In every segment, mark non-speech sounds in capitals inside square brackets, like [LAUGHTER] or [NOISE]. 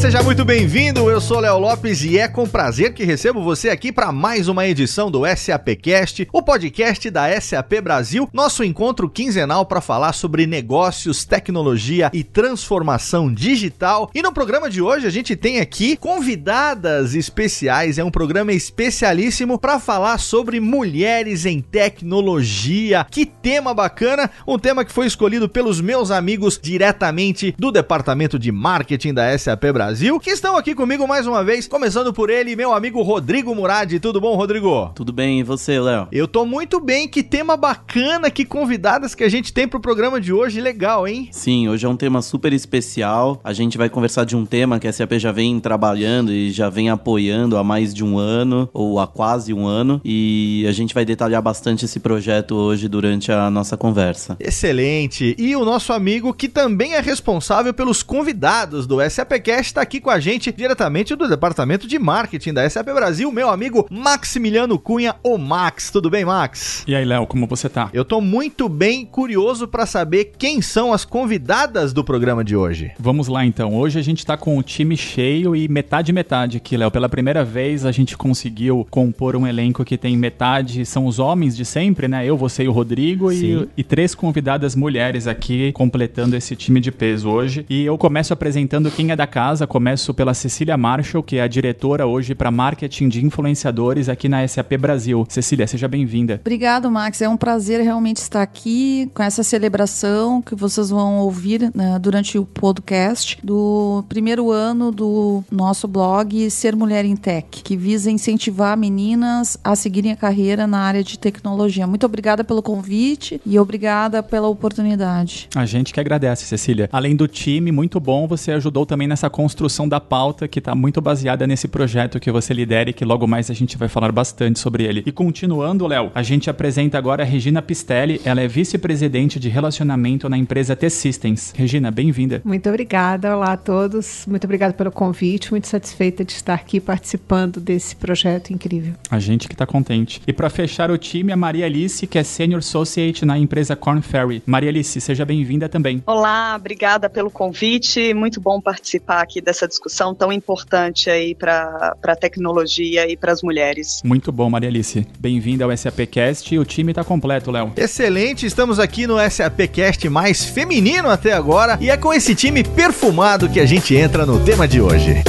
Seja muito bem-vindo. Eu sou Léo Lopes e é com prazer que recebo você aqui para mais uma edição do SAPcast, o podcast da SAP Brasil, nosso encontro quinzenal para falar sobre negócios, tecnologia e transformação digital. E no programa de hoje a gente tem aqui convidadas especiais, é um programa especialíssimo para falar sobre mulheres em tecnologia. Que tema bacana, um tema que foi escolhido pelos meus amigos diretamente do departamento de marketing da SAP Brasil Brasil, que estão aqui comigo mais uma vez, começando por ele, meu amigo Rodrigo Murad. Tudo bom, Rodrigo? Tudo bem, e você, Léo? Eu tô muito bem, que tema bacana, que convidadas que a gente tem pro programa de hoje, legal, hein? Sim, hoje é um tema super especial. A gente vai conversar de um tema que a SAP já vem trabalhando e já vem apoiando há mais de um ano, ou há quase um ano, e a gente vai detalhar bastante esse projeto hoje durante a nossa conversa. Excelente! E o nosso amigo que também é responsável pelos convidados do SAPcast está aqui com a gente diretamente do departamento de marketing da SAP Brasil, meu amigo Maximiliano Cunha, o Max. Tudo bem, Max? E aí, Léo, como você tá? Eu tô muito bem curioso para saber quem são as convidadas do programa de hoje. Vamos lá então. Hoje a gente tá com o time cheio e metade metade aqui, Léo. Pela primeira vez a gente conseguiu compor um elenco que tem metade são os homens de sempre, né? Eu, você e o Rodrigo e, e três convidadas mulheres aqui completando esse time de peso hoje. E eu começo apresentando quem é da casa, começo pela Cecília Marshall, que é a diretora hoje para marketing de influenciadores aqui na SAP Brasil. Cecília, seja bem-vinda. Obrigado, Max. É um prazer realmente estar aqui com essa celebração que vocês vão ouvir né, durante o podcast do primeiro ano do nosso blog Ser Mulher em Tech, que visa incentivar meninas a seguirem a carreira na área de tecnologia. Muito obrigada pelo convite e obrigada pela oportunidade. A gente que agradece, Cecília. Além do time, muito bom, você ajudou também nessa construção construção da pauta que está muito baseada nesse projeto que você lidera e que logo mais a gente vai falar bastante sobre ele. E continuando, Léo, a gente apresenta agora a Regina Pistelli, ela é vice-presidente de relacionamento na empresa T-Systems. Regina, bem-vinda. Muito obrigada, olá a todos, muito obrigada pelo convite, muito satisfeita de estar aqui participando desse projeto incrível. A gente que está contente. E para fechar o time, a Maria Alice, que é Senior Associate na empresa Corn Ferry. Maria Alice, seja bem-vinda também. Olá, obrigada pelo convite, muito bom participar aqui dessa discussão tão importante aí para a tecnologia e para as mulheres. Muito bom, Maria Alice. Bem-vinda ao SAPcast. O time está completo, Léo. Excelente, estamos aqui no SAPcast mais feminino até agora e é com esse time perfumado que a gente entra no tema de hoje.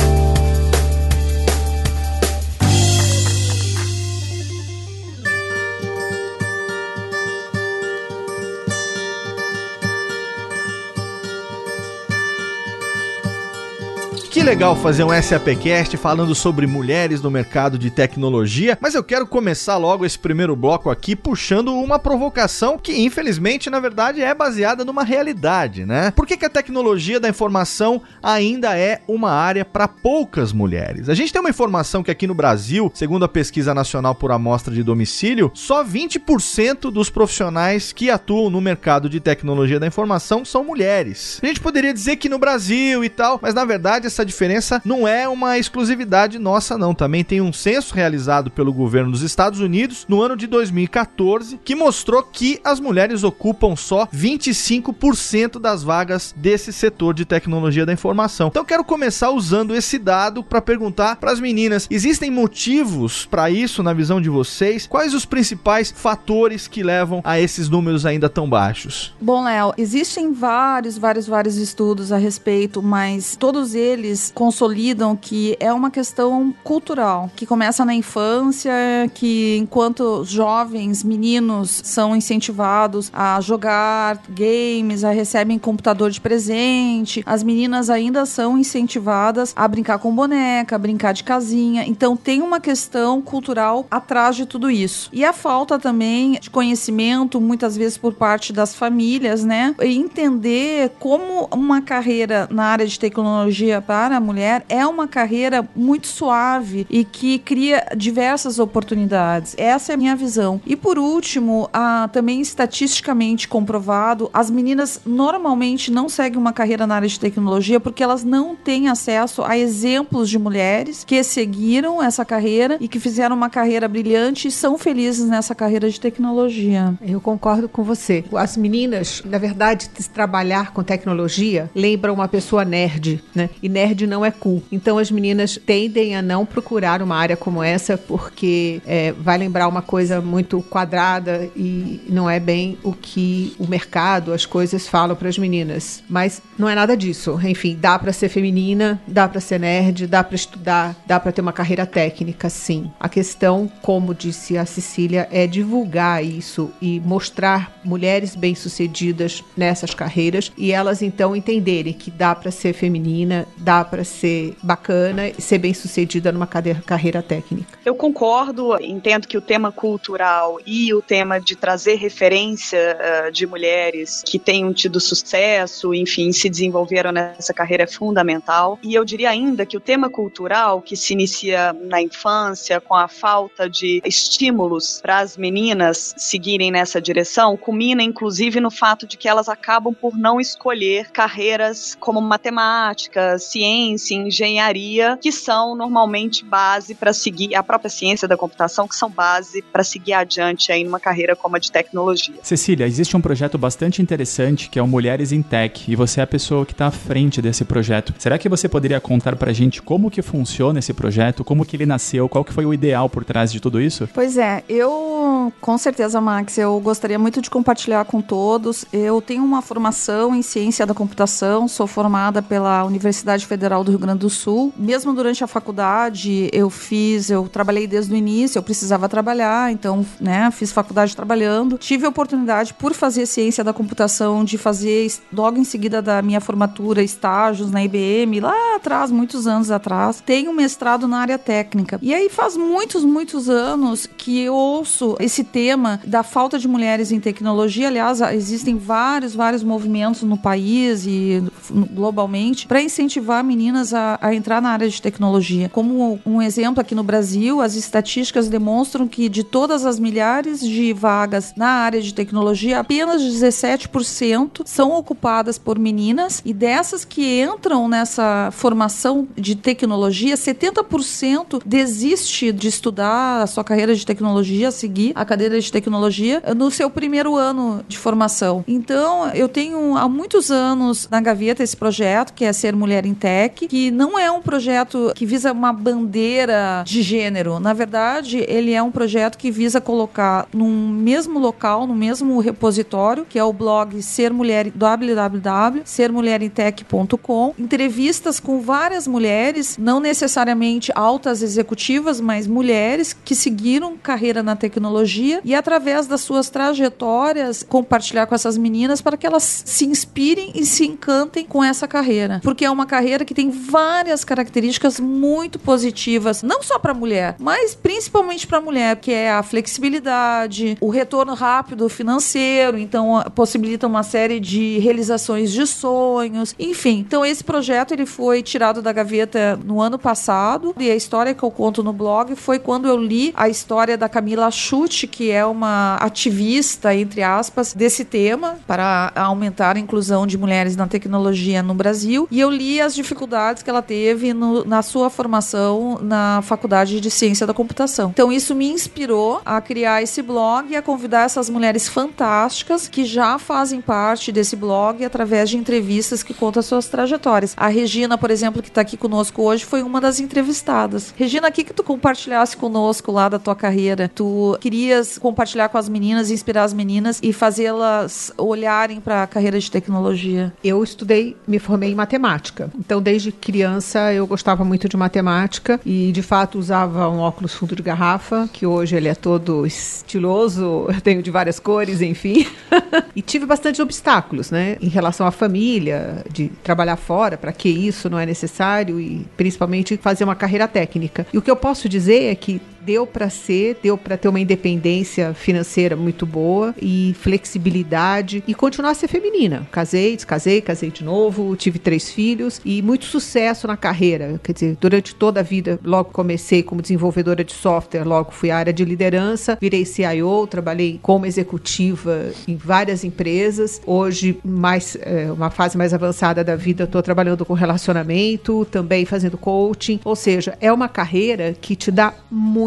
Legal fazer um SAPcast falando sobre mulheres no mercado de tecnologia, mas eu quero começar logo esse primeiro bloco aqui puxando uma provocação que, infelizmente, na verdade, é baseada numa realidade, né? Por que, que a tecnologia da informação ainda é uma área para poucas mulheres? A gente tem uma informação que aqui no Brasil, segundo a Pesquisa Nacional por Amostra de Domicílio, só 20% dos profissionais que atuam no mercado de tecnologia da informação são mulheres. A gente poderia dizer que no Brasil e tal, mas na verdade essa essa diferença não é uma exclusividade nossa, não. Também tem um censo realizado pelo governo dos Estados Unidos no ano de 2014 que mostrou que as mulheres ocupam só 25% das vagas desse setor de tecnologia da informação. Então quero começar usando esse dado para perguntar para as meninas: existem motivos para isso na visão de vocês? Quais os principais fatores que levam a esses números ainda tão baixos? Bom, Léo, existem vários, vários, vários estudos a respeito, mas todos eles consolidam que é uma questão cultural, que começa na infância, que enquanto jovens, meninos são incentivados a jogar games, a recebem computador de presente, as meninas ainda são incentivadas a brincar com boneca, a brincar de casinha. Então tem uma questão cultural atrás de tudo isso. E a falta também de conhecimento, muitas vezes por parte das famílias, né? E entender como uma carreira na área de tecnologia para para a mulher é uma carreira muito suave e que cria diversas oportunidades. Essa é a minha visão. E por último, a, também estatisticamente comprovado, as meninas normalmente não seguem uma carreira na área de tecnologia porque elas não têm acesso a exemplos de mulheres que seguiram essa carreira e que fizeram uma carreira brilhante e são felizes nessa carreira de tecnologia. Eu concordo com você. As meninas, na verdade, trabalhar com tecnologia lembra uma pessoa nerd, né? E nerd não é cool. Então as meninas tendem a não procurar uma área como essa porque é, vai lembrar uma coisa muito quadrada e não é bem o que o mercado, as coisas falam para as meninas. Mas não é nada disso. Enfim, dá para ser feminina, dá para ser nerd, dá para estudar, dá para ter uma carreira técnica, sim. A questão, como disse a Cecília, é divulgar isso e mostrar mulheres bem-sucedidas nessas carreiras e elas então entenderem que dá para ser feminina, dá para ser bacana e ser bem-sucedida numa carreira técnica. Eu concordo, entendo que o tema cultural e o tema de trazer referência uh, de mulheres que tenham tido sucesso, enfim, se desenvolveram nessa carreira é fundamental. E eu diria ainda que o tema cultural, que se inicia na infância, com a falta de estímulos para as meninas seguirem nessa direção, culmina inclusive no fato de que elas acabam por não escolher carreiras como matemática, ciência, engenharia, que são normalmente base para seguir a própria ciência da computação, que são base para seguir adiante aí numa carreira como a de tecnologia. Cecília, existe um projeto bastante interessante que é o Mulheres em Tech e você é a pessoa que está à frente desse projeto. Será que você poderia contar para a gente como que funciona esse projeto, como que ele nasceu, qual que foi o ideal por trás de tudo isso? Pois é, eu com certeza, Max, eu gostaria muito de compartilhar com todos. Eu tenho uma formação em ciência da computação, sou formada pela Universidade Federal do Rio Grande do Sul. Mesmo durante a faculdade, eu fiz, eu trabalhei desde o início, eu precisava trabalhar, então, né, fiz faculdade trabalhando. Tive a oportunidade, por fazer ciência da computação, de fazer, logo em seguida da minha formatura, estágios na IBM, lá atrás, muitos anos atrás. Tenho mestrado na área técnica. E aí faz muitos, muitos anos que eu ouço esse tema da falta de mulheres em tecnologia. Aliás, existem vários, vários movimentos no país e globalmente para incentivar meninas a, a entrar na área de tecnologia. Como um exemplo, aqui no Brasil, as estatísticas demonstram que de todas as milhares de vagas na área de tecnologia, apenas 17% são ocupadas por meninas e dessas que entram nessa formação de tecnologia, 70% desiste de estudar a sua carreira de tecnologia, seguir a cadeira de tecnologia no seu primeiro ano de formação. Então, eu tenho há muitos anos na gaveta esse projeto, que é Ser Mulher em Tech, que não é um projeto que visa uma bandeira de gênero. Na verdade, ele é um projeto que visa colocar num mesmo local, no mesmo repositório, que é o blog Ser Mulher www.sermulherintech.com, entrevistas com várias mulheres, não necessariamente altas executivas, mas mulheres que seguiram carreira na tecnologia e através das suas trajetórias compartilhar com essas meninas para que elas se inspirem e se encantem com essa carreira, porque é uma carreira que tem várias características muito positivas, não só para mulher, mas principalmente para mulher, que é a flexibilidade, o retorno rápido financeiro, então possibilita uma série de realizações de sonhos, enfim. Então esse projeto ele foi tirado da gaveta no ano passado e a história que eu conto no blog foi quando eu li a história da Camila Chute, que é uma ativista entre aspas desse tema para aumentar a inclusão de mulheres na tecnologia no Brasil e eu li as dificuldades que ela teve no, na sua formação na Faculdade de Ciência da Computação. Então isso me inspirou a criar esse blog e a convidar essas mulheres fantásticas que já fazem parte desse blog através de entrevistas que contam suas trajetórias. A Regina, por exemplo, que está aqui conosco hoje, foi uma das entrevistadas. Regina, o que, que tu compartilhasse conosco lá da tua carreira? Tu querias compartilhar com as meninas, inspirar as meninas e fazê-las olharem para a carreira de tecnologia? Eu estudei, me formei em matemática. Então, desde criança, eu gostava muito de matemática e, de fato, usava um óculos fundo de garrafa, que hoje ele é todo estiloso, [LAUGHS] eu tenho de várias cores, enfim. [LAUGHS] e tive bastante obstáculos, né, em relação à família, de trabalhar fora, para que isso não é necessário e principalmente fazer uma carreira técnica. E o que eu posso dizer é que deu para ser, deu para ter uma independência financeira muito boa e flexibilidade e continuar a ser feminina. Casei, descasei, casei de novo, tive três filhos e muito sucesso na carreira. Quer dizer, durante toda a vida, logo comecei como desenvolvedora de software, logo fui à área de liderança, virei CIO, trabalhei como executiva em várias empresas. Hoje, mais é, uma fase mais avançada da vida, estou trabalhando com relacionamento, também fazendo coaching. Ou seja, é uma carreira que te dá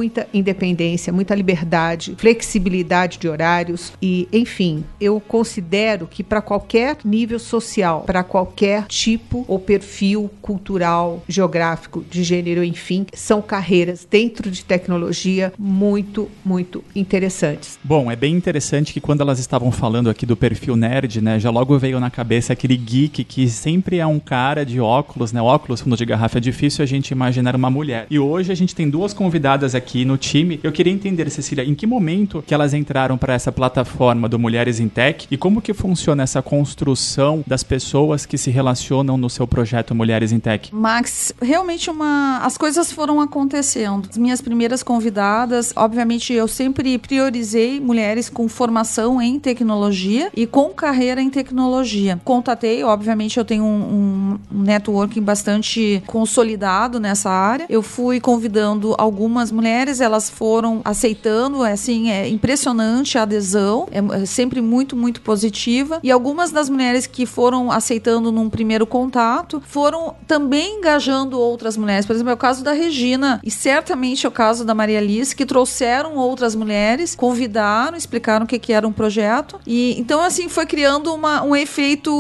muita independência, muita liberdade, flexibilidade de horários e, enfim, eu considero que para qualquer nível social, para qualquer tipo ou perfil cultural, geográfico, de gênero, enfim, são carreiras dentro de tecnologia muito, muito interessantes. Bom, é bem interessante que quando elas estavam falando aqui do perfil nerd, né, já logo veio na cabeça aquele geek que sempre é um cara de óculos, né? Óculos fundo de garrafa é difícil a gente imaginar uma mulher. E hoje a gente tem duas convidadas aqui no time. Eu queria entender, Cecília, em que momento que elas entraram para essa plataforma do Mulheres em Tech e como que funciona essa construção das pessoas que se relacionam no seu projeto Mulheres em Tech? Max, realmente uma as coisas foram acontecendo. As minhas primeiras convidadas, obviamente eu sempre priorizei mulheres com formação em tecnologia e com carreira em tecnologia. Contatei, obviamente eu tenho um, um networking bastante consolidado nessa área. Eu fui convidando algumas mulheres, elas foram aceitando, é, assim, é impressionante a adesão, é, é sempre muito, muito positiva. E algumas das mulheres que foram aceitando num primeiro contato foram também engajando outras mulheres. Por exemplo, é o caso da Regina e certamente é o caso da Maria Alice, que trouxeram outras mulheres, convidaram, explicaram o que, que era um projeto. E então, assim, foi criando uma, um efeito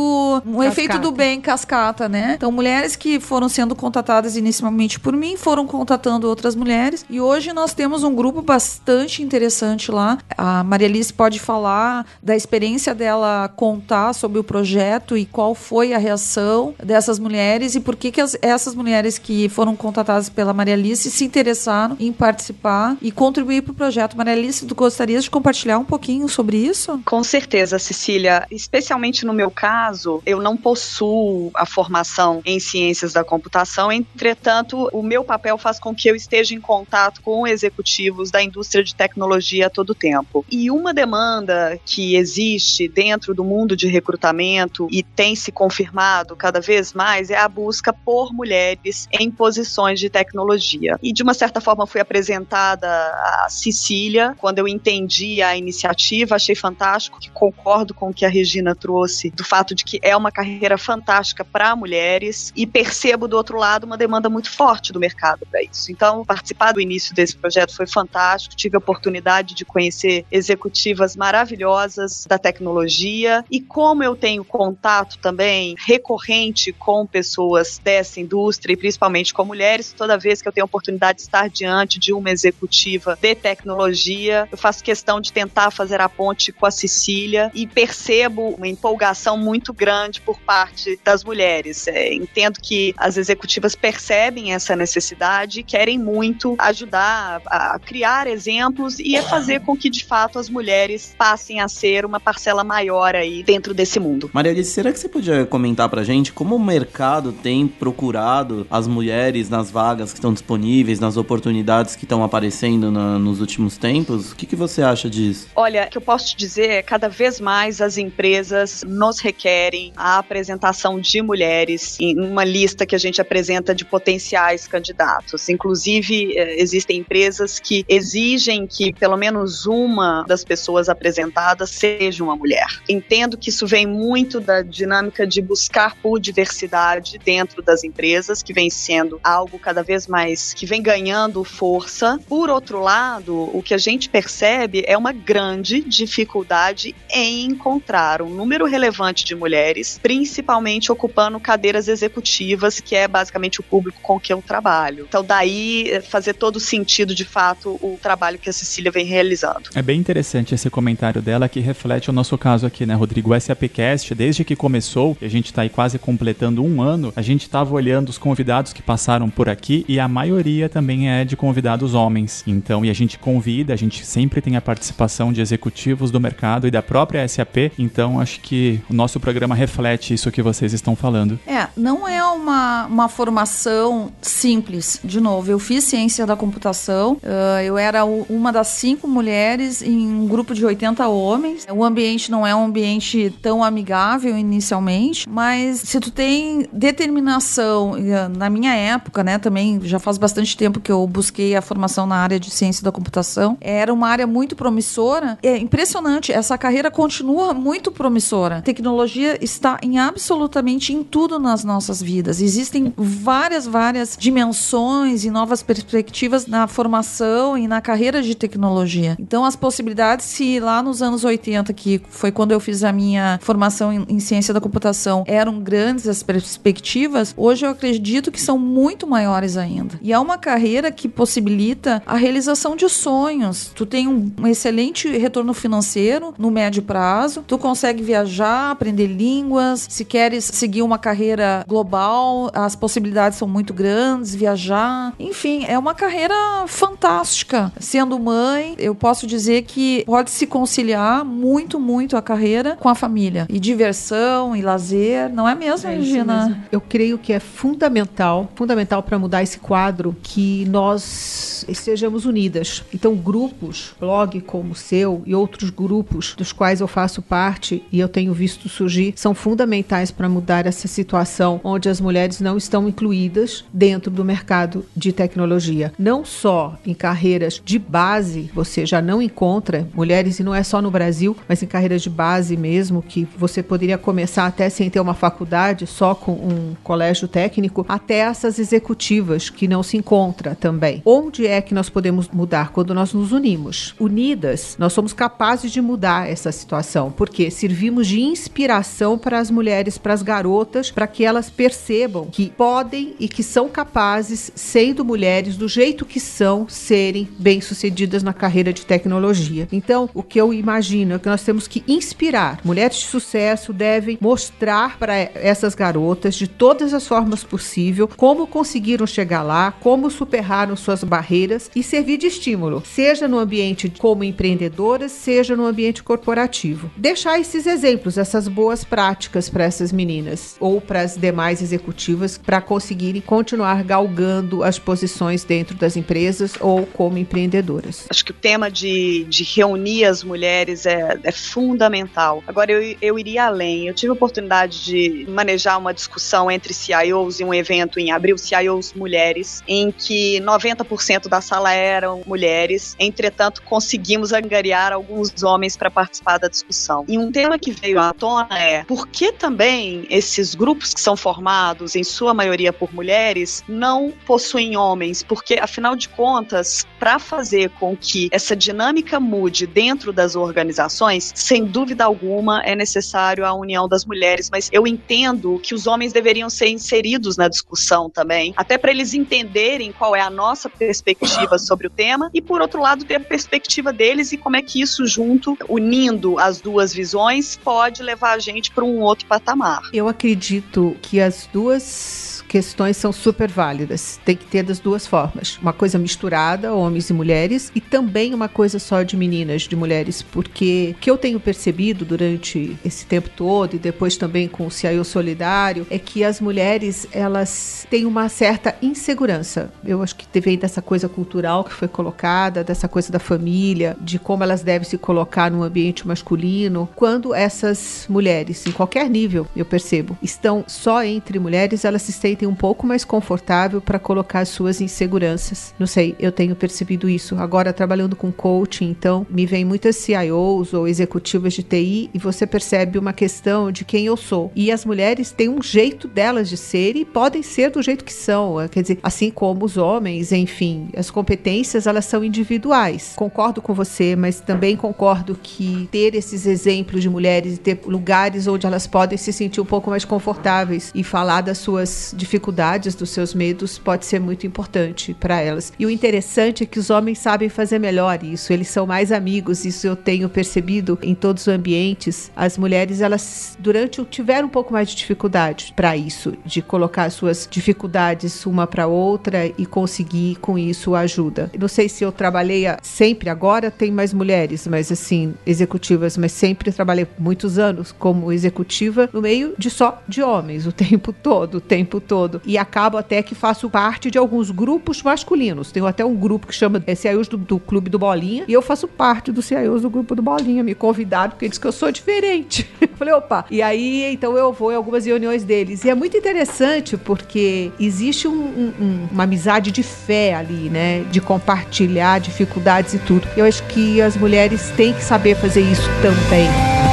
um cascata. efeito do bem cascata, né? Então, mulheres que foram sendo contatadas inicialmente por mim foram contatando outras mulheres e hoje nós temos um grupo bastante interessante lá. A Maria Alice pode falar da experiência dela contar sobre o projeto e qual foi a reação dessas mulheres e por que, que as, essas mulheres que foram contatadas pela Maria Alice se interessaram em participar e contribuir para o projeto. Maria Alice, tu gostarias de compartilhar um pouquinho sobre isso? Com certeza, Cecília. Especialmente no meu caso, eu não possuo a formação em ciências da computação, entretanto, o meu papel faz com que eu esteja em contato com executivos da indústria de tecnologia a todo tempo. E uma demanda que existe dentro do mundo de recrutamento e tem se confirmado cada vez mais é a busca por mulheres em posições de tecnologia. E de uma certa forma foi apresentada a Cecília, quando eu entendi a iniciativa, achei fantástico, que concordo com o que a Regina trouxe, do fato de que é uma carreira fantástica para mulheres e percebo do outro lado uma demanda muito forte do mercado para isso. Então, participar do início desse projeto foi fantástico, tive a oportunidade de conhecer executivas maravilhosas da tecnologia e como eu tenho contato também recorrente com pessoas dessa indústria e principalmente com mulheres, toda vez que eu tenho a oportunidade de estar diante de uma executiva de tecnologia, eu faço questão de tentar fazer a ponte com a Cecília e percebo uma empolgação muito grande por parte das mulheres. É, entendo que as executivas percebem essa necessidade e querem muito ajudar a criar exemplos e a fazer com que de fato as mulheres passem a ser uma parcela maior aí dentro desse mundo. Maria Alice, será que você podia comentar pra gente como o mercado tem procurado as mulheres nas vagas que estão disponíveis, nas oportunidades que estão aparecendo na, nos últimos tempos? O que, que você acha disso? Olha, o que eu posso te dizer é cada vez mais as empresas nos requerem a apresentação de mulheres em uma lista que a gente apresenta de potenciais candidatos. Inclusive, eh, existem empresas que exigem que pelo menos uma das pessoas apresentadas seja uma mulher. Entendo que isso vem muito da dinâmica de buscar por diversidade dentro das empresas, que vem sendo algo cada vez mais que vem ganhando força. Por outro lado, o que a gente percebe é uma grande dificuldade em encontrar um número relevante de mulheres, principalmente ocupando cadeiras executivas, que é basicamente o público com que eu trabalho. Então, daí eh, fazer todo sentido, de fato, o trabalho que a Cecília vem realizando. É bem interessante esse comentário dela que reflete o nosso caso aqui, né, Rodrigo? O SAPcast, desde que começou, e a gente está aí quase completando um ano, a gente estava olhando os convidados que passaram por aqui e a maioria também é de convidados homens. Então, e a gente convida, a gente sempre tem a participação de executivos do mercado e da própria SAP. Então, acho que o nosso programa reflete isso que vocês estão falando. É, não é uma, uma formação simples. De novo, eu fiz ciência da computação Uh, eu era uma das cinco mulheres em um grupo de 80 homens. O ambiente não é um ambiente tão amigável inicialmente, mas se tu tem determinação, ah, na minha época, né, também já faz bastante tempo que eu busquei a formação na área de ciência da computação, era uma área muito promissora. É impressionante, essa carreira continua muito promissora. Tecnologia está em absolutamente em tudo nas nossas vidas. Existem várias, várias dimensões e novas perspectivas na formação e na carreira de tecnologia. Então, as possibilidades, se lá nos anos 80, que foi quando eu fiz a minha formação em, em ciência da computação, eram grandes as perspectivas, hoje eu acredito que são muito maiores ainda. E é uma carreira que possibilita a realização de sonhos. Tu tem um, um excelente retorno financeiro no médio prazo, tu consegue viajar, aprender línguas, se queres seguir uma carreira global, as possibilidades são muito grandes, viajar. Enfim, é uma carreira fantástica. Sendo mãe, eu posso dizer que pode se conciliar muito, muito a carreira com a família. E diversão e lazer, não é mesmo, é Regina? Mesmo. Eu creio que é fundamental, fundamental para mudar esse quadro que nós estejamos unidas. Então, grupos, blog como o seu e outros grupos dos quais eu faço parte e eu tenho visto surgir, são fundamentais para mudar essa situação onde as mulheres não estão incluídas dentro do mercado de tecnologia. Não só em carreiras de base, você já não encontra mulheres, e não é só no Brasil, mas em carreiras de base mesmo, que você poderia começar até sem ter uma faculdade, só com um colégio técnico, até essas executivas que não se encontra também. Onde é que nós podemos mudar? Quando nós nos unimos. Unidas, nós somos capazes de mudar essa situação, porque servimos de inspiração para as mulheres, para as garotas, para que elas percebam que podem e que são capazes, sendo mulheres do jeito que são, serem bem-sucedidas na carreira de tecnologia. Então, o que eu imagino é que nós temos que inspirar. Mulheres de sucesso devem mostrar para essas garotas, de todas as formas possíveis, como conseguiram chegar lá, como superaram suas barreiras e servir de estímulo, seja no ambiente como empreendedoras, seja no ambiente corporativo. Deixar esses exemplos, essas boas práticas para essas meninas ou para as demais executivas para conseguirem continuar galgando as posições dentro das empresas ou como empreendedoras. Acho que o tema de, de reunir as mulheres é, é fundamental. Agora, eu, eu iria além. Eu tive a oportunidade de manejar uma discussão entre CIOs em um evento em abril, CIOs mulheres, em que 90% da sala eram mulheres. Entretanto, conseguimos angariar alguns homens para participar da discussão. E um tema que veio à tona é por que também esses grupos que são formados, em sua maioria por mulheres, não possuem homens? Porque, afinal de contas, para fazer com que essa dinâmica mude dentro das organizações, sem dúvida alguma é necessário a união das mulheres, mas eu entendo que os homens deveriam ser inseridos na discussão também, até para eles entenderem qual é a nossa perspectiva sobre o tema e, por outro lado, ter a perspectiva deles e como é que isso junto, unindo as duas visões, pode levar a gente para um outro patamar. Eu acredito que as duas questões são super válidas. Tem que ter das duas formas. Uma coisa misturada, homens e mulheres, e também uma coisa só de meninas, de mulheres, porque o que eu tenho percebido durante esse tempo todo e depois também com o CIO Solidário é que as mulheres, elas têm uma certa insegurança. Eu acho que vem dessa coisa cultural que foi colocada, dessa coisa da família, de como elas devem se colocar no ambiente masculino. Quando essas mulheres, em qualquer nível, eu percebo, estão só entre mulheres, elas se sentem sentem um pouco mais confortável para colocar as suas inseguranças. Não sei, eu tenho percebido isso. Agora, trabalhando com coaching, então, me vem muitas CIOs ou executivas de TI e você percebe uma questão de quem eu sou. E as mulheres têm um jeito delas de ser e podem ser do jeito que são. Quer dizer, assim como os homens, enfim, as competências elas são individuais. Concordo com você, mas também concordo que ter esses exemplos de mulheres e ter lugares onde elas podem se sentir um pouco mais confortáveis e falar das suas dificuldades dificuldades, dos seus medos, pode ser muito importante para elas. E o interessante é que os homens sabem fazer melhor isso, eles são mais amigos, isso eu tenho percebido em todos os ambientes. As mulheres, elas durante tiveram um pouco mais de dificuldade para isso, de colocar suas dificuldades uma para outra e conseguir com isso ajuda. Não sei se eu trabalhei sempre agora tem mais mulheres, mas assim, executivas, mas sempre trabalhei muitos anos como executiva no meio de só de homens o tempo todo, o tempo todo todo. E acabo até que faço parte de alguns grupos masculinos. Tenho até um grupo que chama é, CIOs do, do Clube do Bolinha, e eu faço parte do CIOs do grupo do Bolinha. Me convidaram porque diz que eu sou diferente. [LAUGHS] Falei, opa. E aí, então eu vou em algumas reuniões deles. E é muito interessante porque existe um, um, uma amizade de fé ali, né? De compartilhar dificuldades e tudo. Eu acho que as mulheres têm que saber fazer isso também.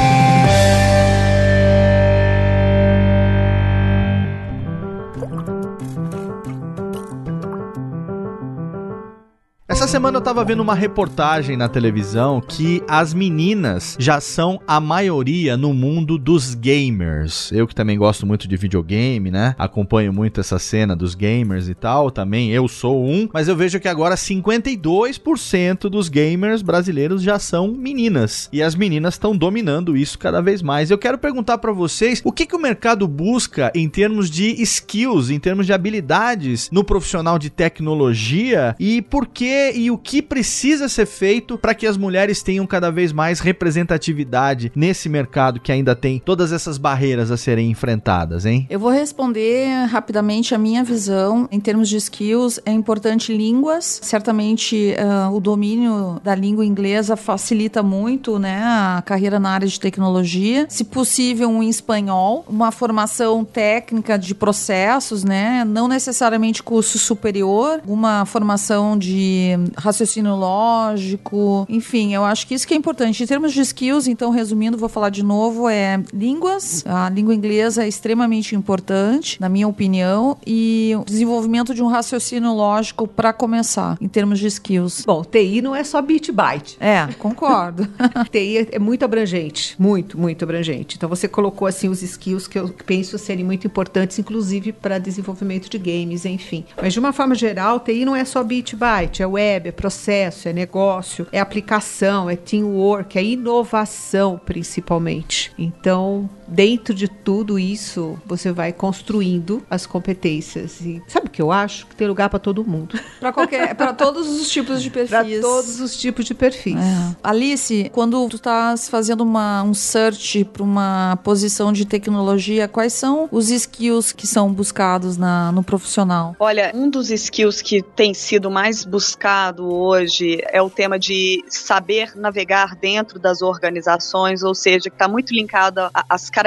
Essa semana eu tava vendo uma reportagem na televisão que as meninas já são a maioria no mundo dos gamers. Eu que também gosto muito de videogame, né? Acompanho muito essa cena dos gamers e tal, também eu sou um, mas eu vejo que agora 52% dos gamers brasileiros já são meninas. E as meninas estão dominando isso cada vez mais. Eu quero perguntar para vocês, o que que o mercado busca em termos de skills, em termos de habilidades no profissional de tecnologia e por que e o que precisa ser feito para que as mulheres tenham cada vez mais representatividade nesse mercado que ainda tem todas essas barreiras a serem enfrentadas, hein? Eu vou responder rapidamente a minha visão em termos de skills. É importante línguas. Certamente uh, o domínio da língua inglesa facilita muito, né, a carreira na área de tecnologia. Se possível, um espanhol, uma formação técnica de processos, né, não necessariamente curso superior, uma formação de raciocínio lógico, enfim, eu acho que isso que é importante. Em termos de skills, então, resumindo, vou falar de novo, é línguas. A língua inglesa é extremamente importante, na minha opinião, e o desenvolvimento de um raciocínio lógico para começar, em termos de skills. Bom, TI não é só bit byte. É, concordo. [LAUGHS] TI é muito abrangente, muito, muito abrangente. Então você colocou assim os skills que eu penso serem muito importantes, inclusive para desenvolvimento de games, enfim. Mas de uma forma geral, TI não é só bit byte, é web web, é processo, é negócio, é aplicação, é teamwork, é inovação principalmente. Então, dentro de tudo isso, você vai construindo as competências. E sabe o que eu acho? Que tem lugar para todo mundo. [LAUGHS] Para qualquer, para todos os tipos de [LAUGHS] perfis. Para todos os tipos de perfis. É. Alice, quando tu estás fazendo uma, um search para uma posição de tecnologia, quais são os skills que são buscados na, no profissional? Olha, um dos skills que tem sido mais buscado hoje é o tema de saber navegar dentro das organizações, ou seja, que está muito linkado às características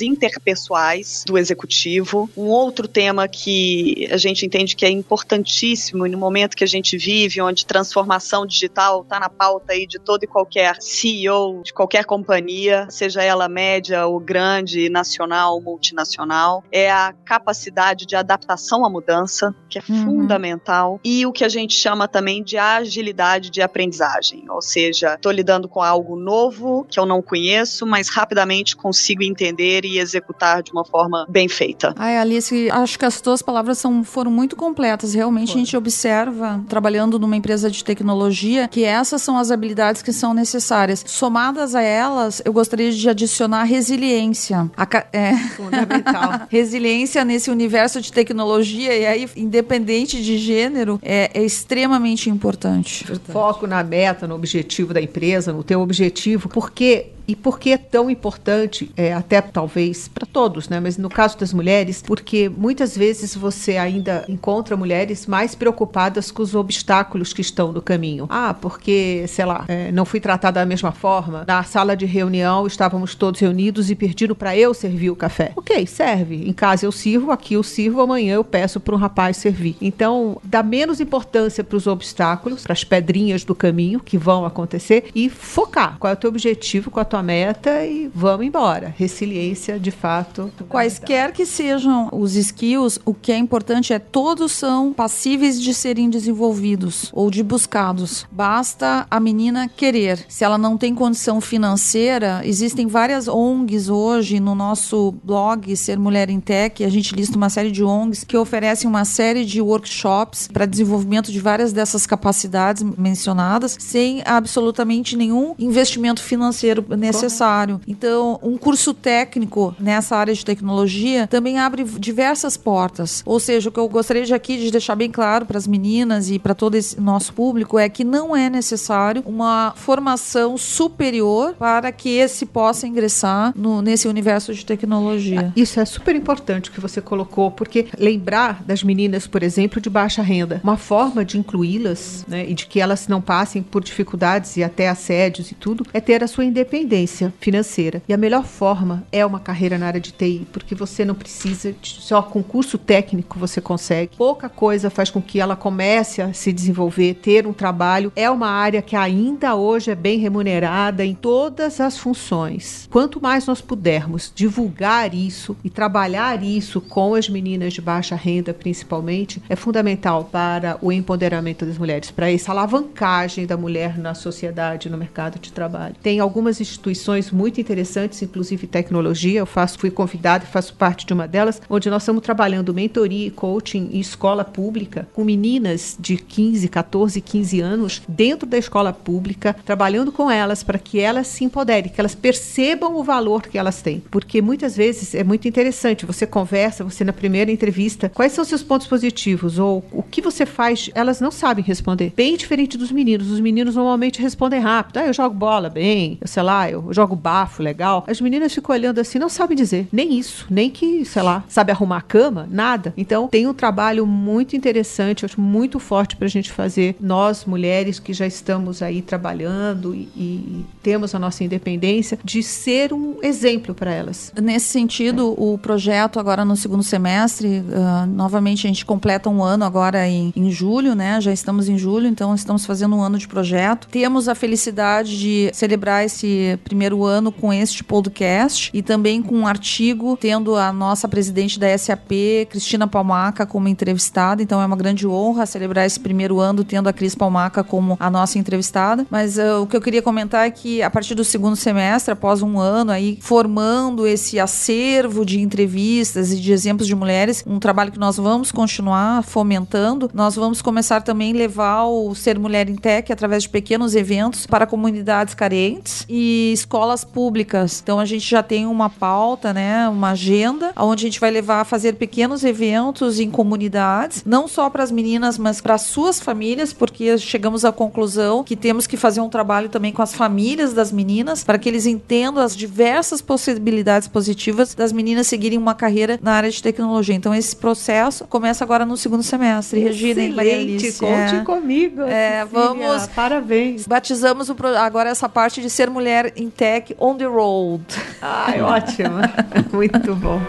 interpessoais do executivo. Um outro tema que a gente entende que é importantíssimo no momento que a gente vive, onde transformação digital está na pauta aí de todo e qualquer CEO de qualquer companhia, seja ela média ou grande, nacional ou multinacional, é a capacidade de adaptação à mudança, que é uhum. fundamental, e o que a gente chama também de agilidade de aprendizagem, ou seja, estou lidando com algo novo que eu não conheço, mas rapidamente consigo entender e executar de uma forma bem feita. Ai, Alice, acho que as tuas palavras são, foram muito completas. Realmente Foi. a gente observa, trabalhando numa empresa de tecnologia, que essas são as habilidades que são necessárias. Somadas a elas, eu gostaria de adicionar resiliência. A, é, Fundamental. [LAUGHS] resiliência nesse universo de tecnologia, e aí, independente de gênero, é, é extremamente importante. Foco na meta, no objetivo da empresa, no teu objetivo, porque e por que é tão importante, é, até talvez para todos, né? Mas no caso das mulheres, porque muitas vezes você ainda encontra mulheres mais preocupadas com os obstáculos que estão no caminho. Ah, porque, sei lá, é, não fui tratada da mesma forma. Na sala de reunião estávamos todos reunidos e pediram para eu servir o café. Ok, serve. Em casa eu sirvo, aqui eu sirvo, amanhã eu peço para um rapaz servir. Então, dá menos importância para os obstáculos, para as pedrinhas do caminho que vão acontecer e focar. Qual é o teu objetivo, qual é a tua tua meta e vamos embora. Resiliência, de fato. Quaisquer que sejam os skills, o que é importante é todos são passíveis de serem desenvolvidos ou de buscados. Basta a menina querer. Se ela não tem condição financeira, existem várias ONGs hoje no nosso blog Ser Mulher em Tech, a gente lista uma série de ONGs que oferecem uma série de workshops para desenvolvimento de várias dessas capacidades mencionadas sem absolutamente nenhum investimento financeiro necessário. Então, um curso técnico nessa área de tecnologia também abre diversas portas. Ou seja, o que eu gostaria de aqui de deixar bem claro para as meninas e para todo esse nosso público é que não é necessário uma formação superior para que esse possa ingressar no, nesse universo de tecnologia. Isso é super importante que você colocou, porque lembrar das meninas, por exemplo, de baixa renda, uma forma de incluí-las né, e de que elas não passem por dificuldades e até assédios e tudo, é ter a sua independência financeira. E a melhor forma é uma carreira na área de TI, porque você não precisa de só concurso técnico você consegue. Pouca coisa faz com que ela comece a se desenvolver, ter um trabalho. É uma área que ainda hoje é bem remunerada em todas as funções. Quanto mais nós pudermos divulgar isso e trabalhar isso com as meninas de baixa renda, principalmente, é fundamental para o empoderamento das mulheres, para essa alavancagem da mulher na sociedade, no mercado de trabalho. Tem algumas instituições muito interessantes, inclusive tecnologia. Eu faço, fui convidada e faço parte de uma delas, onde nós estamos trabalhando mentoria e coaching em escola pública com meninas de 15, 14, 15 anos dentro da escola pública, trabalhando com elas para que elas se empoderem, que elas percebam o valor que elas têm. Porque muitas vezes é muito interessante, você conversa, você na primeira entrevista, quais são seus pontos positivos ou o que você faz, elas não sabem responder. Bem diferente dos meninos. Os meninos normalmente respondem rápido. Ah, eu jogo bola bem, eu sei lá, eu jogo bafo legal. As meninas ficam olhando assim, não sabem dizer nem isso, nem que, sei lá, sabe arrumar a cama, nada. Então tem um trabalho muito interessante, acho muito forte para a gente fazer. Nós, mulheres que já estamos aí trabalhando e, e temos a nossa independência, de ser um exemplo para elas. Nesse sentido, o projeto agora no segundo semestre, uh, novamente a gente completa um ano agora em, em julho, né? Já estamos em julho, então estamos fazendo um ano de projeto. Temos a felicidade de celebrar esse primeiro ano com este podcast e também com um artigo, tendo a nossa presidente da SAP, Cristina Palmaca, como entrevistada. Então é uma grande honra celebrar esse primeiro ano tendo a Cris Palmaca como a nossa entrevistada. Mas uh, o que eu queria comentar é que a partir do segundo semestre, após um ano aí formando esse acervo de entrevistas e de exemplos de mulheres, um trabalho que nós vamos continuar fomentando, nós vamos começar também levar o Ser Mulher em Tech através de pequenos eventos para comunidades carentes e escolas públicas. Então a gente já tem uma pauta, né, uma agenda, onde a gente vai levar a fazer pequenos eventos em comunidades, não só para as meninas, mas para suas famílias, porque chegamos à conclusão que temos que fazer um trabalho também com as famílias das meninas para que eles entendam as diversas possibilidades positivas das meninas seguirem uma carreira na área de tecnologia. Então esse processo começa agora no segundo semestre. Regina e Maria Alice. Conte é. comigo. É, vamos. Parabéns. Batizamos o, agora essa parte de ser mulher em tech on the road. Ai, ótimo. [LAUGHS] Muito bom.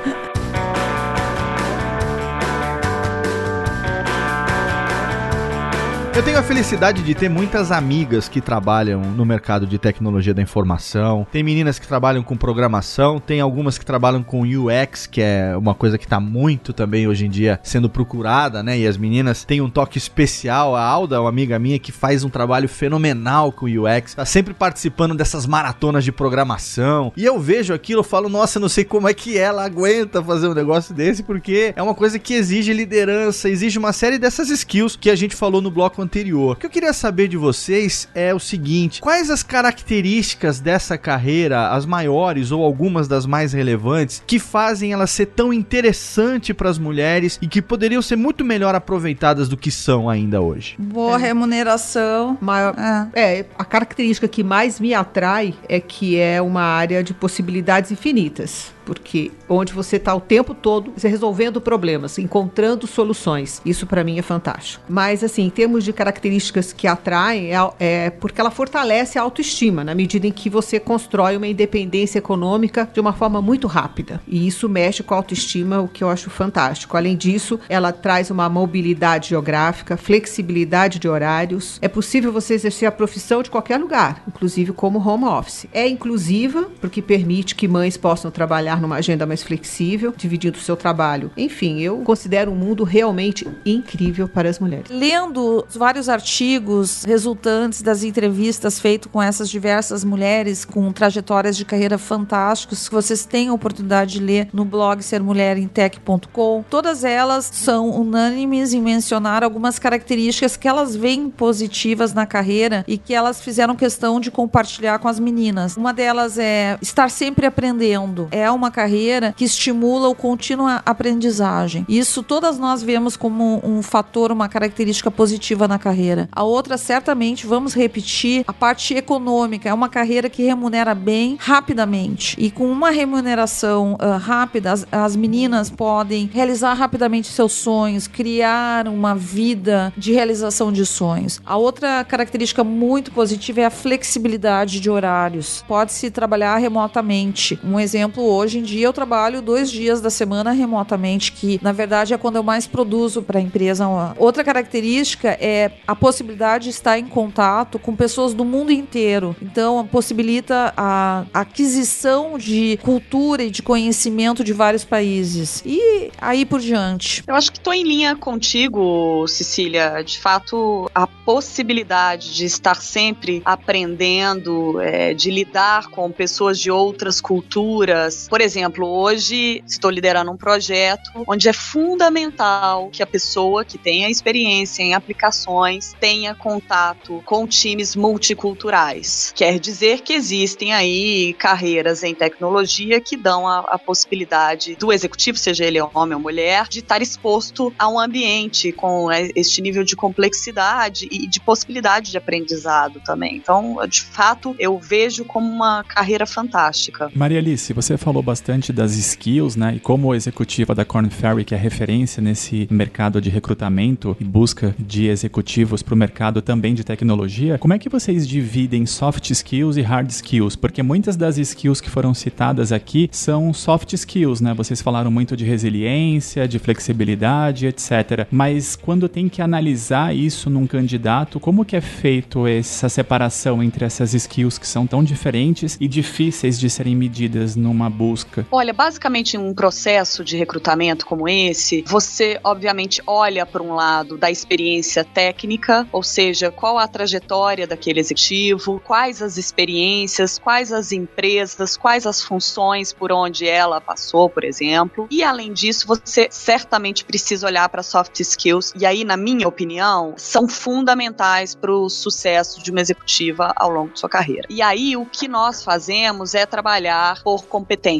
Eu tenho a felicidade de ter muitas amigas que trabalham no mercado de tecnologia da informação. Tem meninas que trabalham com programação, tem algumas que trabalham com UX, que é uma coisa que está muito também hoje em dia sendo procurada, né? E as meninas têm um toque especial. A Alda, uma amiga minha que faz um trabalho fenomenal com UX, tá sempre participando dessas maratonas de programação. E eu vejo aquilo, eu falo, nossa, não sei como é que ela aguenta fazer um negócio desse, porque é uma coisa que exige liderança, exige uma série dessas skills que a gente falou no bloco anterior. O que eu queria saber de vocês é o seguinte: quais as características dessa carreira, as maiores ou algumas das mais relevantes, que fazem ela ser tão interessante para as mulheres e que poderiam ser muito melhor aproveitadas do que são ainda hoje? Boa é. remuneração. Maior, é. é, a característica que mais me atrai é que é uma área de possibilidades infinitas porque onde você está o tempo todo resolvendo problemas, encontrando soluções. Isso para mim é fantástico. Mas assim, em termos de características que atraem, é, é, porque ela fortalece a autoestima na medida em que você constrói uma independência econômica de uma forma muito rápida. E isso mexe com a autoestima, o que eu acho fantástico. Além disso, ela traz uma mobilidade geográfica, flexibilidade de horários. É possível você exercer a profissão de qualquer lugar, inclusive como home office. É inclusiva porque permite que mães possam trabalhar numa agenda mais flexível, dividindo o seu trabalho. Enfim, eu considero um mundo realmente incrível para as mulheres. Lendo vários artigos resultantes das entrevistas feitas com essas diversas mulheres com trajetórias de carreira fantásticas, que vocês têm a oportunidade de ler no blog sermulherintech.com, todas elas são unânimes em mencionar algumas características que elas veem positivas na carreira e que elas fizeram questão de compartilhar com as meninas. Uma delas é estar sempre aprendendo. É uma carreira que estimula o contínua aprendizagem. Isso todas nós vemos como um fator, uma característica positiva na carreira. A outra, certamente, vamos repetir, a parte econômica. É uma carreira que remunera bem rapidamente. E com uma remuneração uh, rápida, as, as meninas podem realizar rapidamente seus sonhos, criar uma vida de realização de sonhos. A outra característica muito positiva é a flexibilidade de horários. Pode-se trabalhar remotamente. Um exemplo, hoje em dia eu trabalho dois dias da semana remotamente, que na verdade é quando eu mais produzo para a empresa. Outra característica é a possibilidade de estar em contato com pessoas do mundo inteiro. Então, possibilita a aquisição de cultura e de conhecimento de vários países. E aí por diante. Eu acho que estou em linha contigo, Cecília. De fato, a possibilidade de estar sempre aprendendo, é, de lidar com pessoas de outras culturas. Por exemplo, hoje estou liderando um projeto onde é fundamental que a pessoa que tenha experiência em aplicações tenha contato com times multiculturais. Quer dizer que existem aí carreiras em tecnologia que dão a, a possibilidade do executivo, seja ele homem ou mulher, de estar exposto a um ambiente com é, este nível de complexidade e de possibilidade de aprendizado também. Então, de fato, eu vejo como uma carreira fantástica. Maria Alice, você falou bastante das skills, né? E como executiva da Corn Ferry, que é referência nesse mercado de recrutamento e busca de executivos para o mercado também de tecnologia, como é que vocês dividem soft skills e hard skills? Porque muitas das skills que foram citadas aqui são soft skills, né? Vocês falaram muito de resiliência, de flexibilidade, etc. Mas quando tem que analisar isso num candidato, como que é feito essa separação entre essas skills que são tão diferentes e difíceis de serem medidas numa busca? Olha, basicamente em um processo de recrutamento como esse, você obviamente olha para um lado da experiência técnica, ou seja, qual a trajetória daquele executivo, quais as experiências, quais as empresas, quais as funções por onde ela passou, por exemplo. E além disso, você certamente precisa olhar para soft skills, e aí, na minha opinião, são fundamentais para o sucesso de uma executiva ao longo de sua carreira. E aí, o que nós fazemos é trabalhar por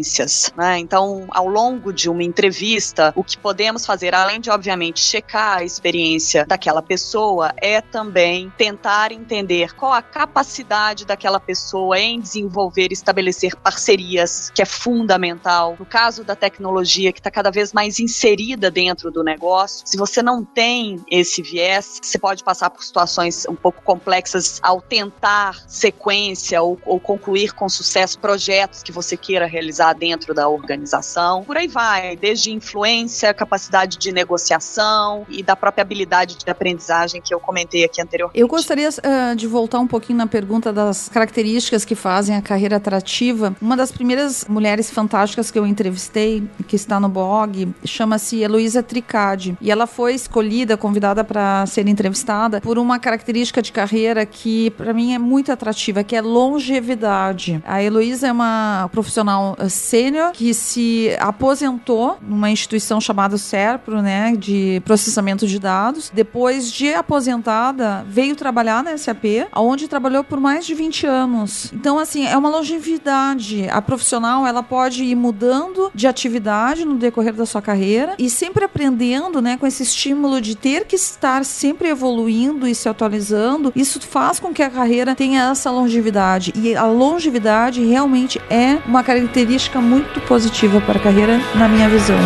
competências. Né? Então, ao longo de uma entrevista, o que podemos fazer, além de, obviamente, checar a experiência daquela pessoa, é também tentar entender qual a capacidade daquela pessoa em desenvolver e estabelecer parcerias, que é fundamental. No caso da tecnologia, que está cada vez mais inserida dentro do negócio, se você não tem esse viés, você pode passar por situações um pouco complexas ao tentar sequência ou, ou concluir com sucesso projetos que você queira realizar dentro da organização. Por aí vai, desde influência, capacidade de negociação e da própria habilidade de aprendizagem que eu comentei aqui anteriormente. Eu gostaria uh, de voltar um pouquinho na pergunta das características que fazem a carreira atrativa. Uma das primeiras mulheres fantásticas que eu entrevistei, que está no blog, chama-se Heloísa Tricade. E ela foi escolhida, convidada para ser entrevistada, por uma característica de carreira que, para mim, é muito atrativa, que é longevidade. A Heloísa é uma profissional sênior que se aposentou numa instituição chamada SERPRO, né, de processamento de dados. Depois de aposentada, veio trabalhar na SAP, onde trabalhou por mais de 20 anos. Então, assim, é uma longevidade. A profissional, ela pode ir mudando de atividade no decorrer da sua carreira e sempre aprendendo, né, com esse estímulo de ter que estar sempre evoluindo e se atualizando. Isso faz com que a carreira tenha essa longevidade. E a longevidade realmente é uma característica muito positiva para a carreira, na minha visão.